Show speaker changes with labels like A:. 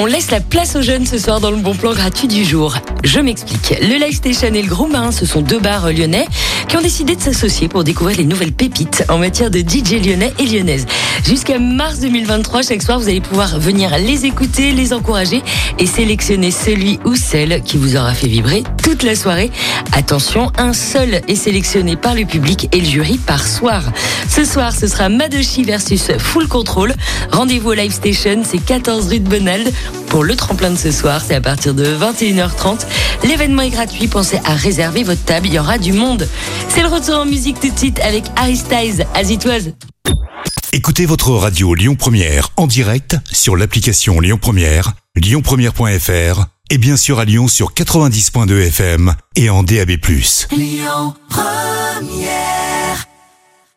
A: On laisse la place aux jeunes ce soir dans le bon plan gratuit du jour. Je m'explique. Le Live Station et le Gros Bain, ce sont deux bars lyonnais qui ont décidé de s'associer pour découvrir les nouvelles pépites en matière de DJ lyonnais et lyonnaises. Jusqu'à mars 2023, chaque soir, vous allez pouvoir venir les écouter, les encourager et sélectionner celui ou celle qui vous aura fait vibrer toute la soirée. Attention, un seul est sélectionné par le public et le jury par soir. Ce soir, ce sera Madoshi versus Full Control. Rendez-vous au Live Station, c'est 14 rue de Bonald. Pour le tremplin de ce soir, c'est à partir de 21h30. L'événement est gratuit, pensez à réserver votre table, il y aura du monde. C'est le retour en musique tout de suite avec Harry Styles, Azitoise.
B: Écoutez votre radio Lyon Première en direct sur l'application Lyon Première, lyonpremière.fr et bien sûr à Lyon sur 90.2 FM et en DAB+.
C: Lyon Première